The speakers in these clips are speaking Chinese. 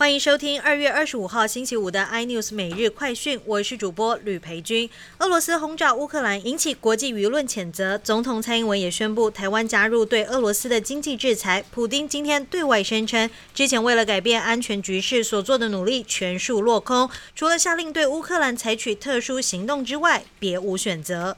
欢迎收听二月二十五号星期五的 iNews 每日快讯，我是主播吕培军。俄罗斯轰炸乌克兰引起国际舆论谴责，总统蔡英文也宣布台湾加入对俄罗斯的经济制裁。普丁今天对外声称，之前为了改变安全局势所做的努力全数落空，除了下令对乌克兰采取特殊行动之外，别无选择。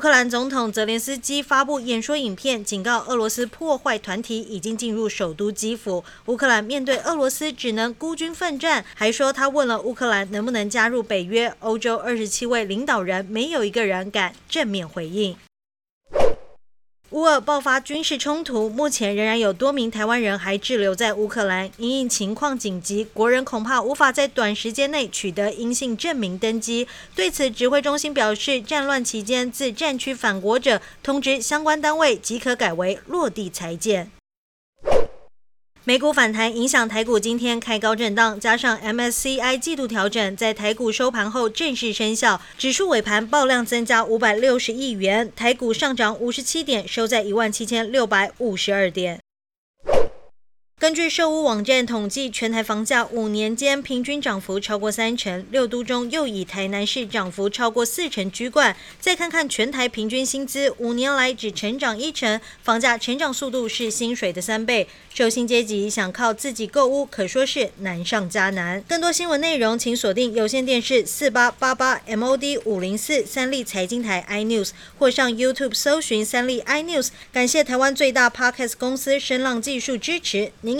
乌克兰总统泽连斯基发布演说影片，警告俄罗斯破坏团体已经进入首都基辅。乌克兰面对俄罗斯只能孤军奋战，还说他问了乌克兰能不能加入北约。欧洲二十七位领导人没有一个人敢正面回应。乌尔爆发军事冲突，目前仍然有多名台湾人还滞留在乌克兰。因应情况紧急，国人恐怕无法在短时间内取得阴性证明登机。对此，指挥中心表示，战乱期间自战区返国者，通知相关单位即可改为落地裁剪。美股反弹影响台股，今天开高震荡，加上 MSCI 季度调整，在台股收盘后正式生效，指数尾盘爆量增加五百六十亿元，台股上涨五十七点，收在一万七千六百五十二点。根据售屋网站统计，全台房价五年间平均涨幅超过三成，六都中又以台南市涨幅超过四成居冠。再看看全台平均薪资，五年来只成长一成，房价成长速度是薪水的三倍。受薪阶级想靠自己购屋，可说是难上加难。更多新闻内容，请锁定有线电视四八八八 MOD 五零四三立财经台 iNews，或上 YouTube 搜寻三立 iNews。感谢台湾最大 Podcast 公司声浪技术支持。您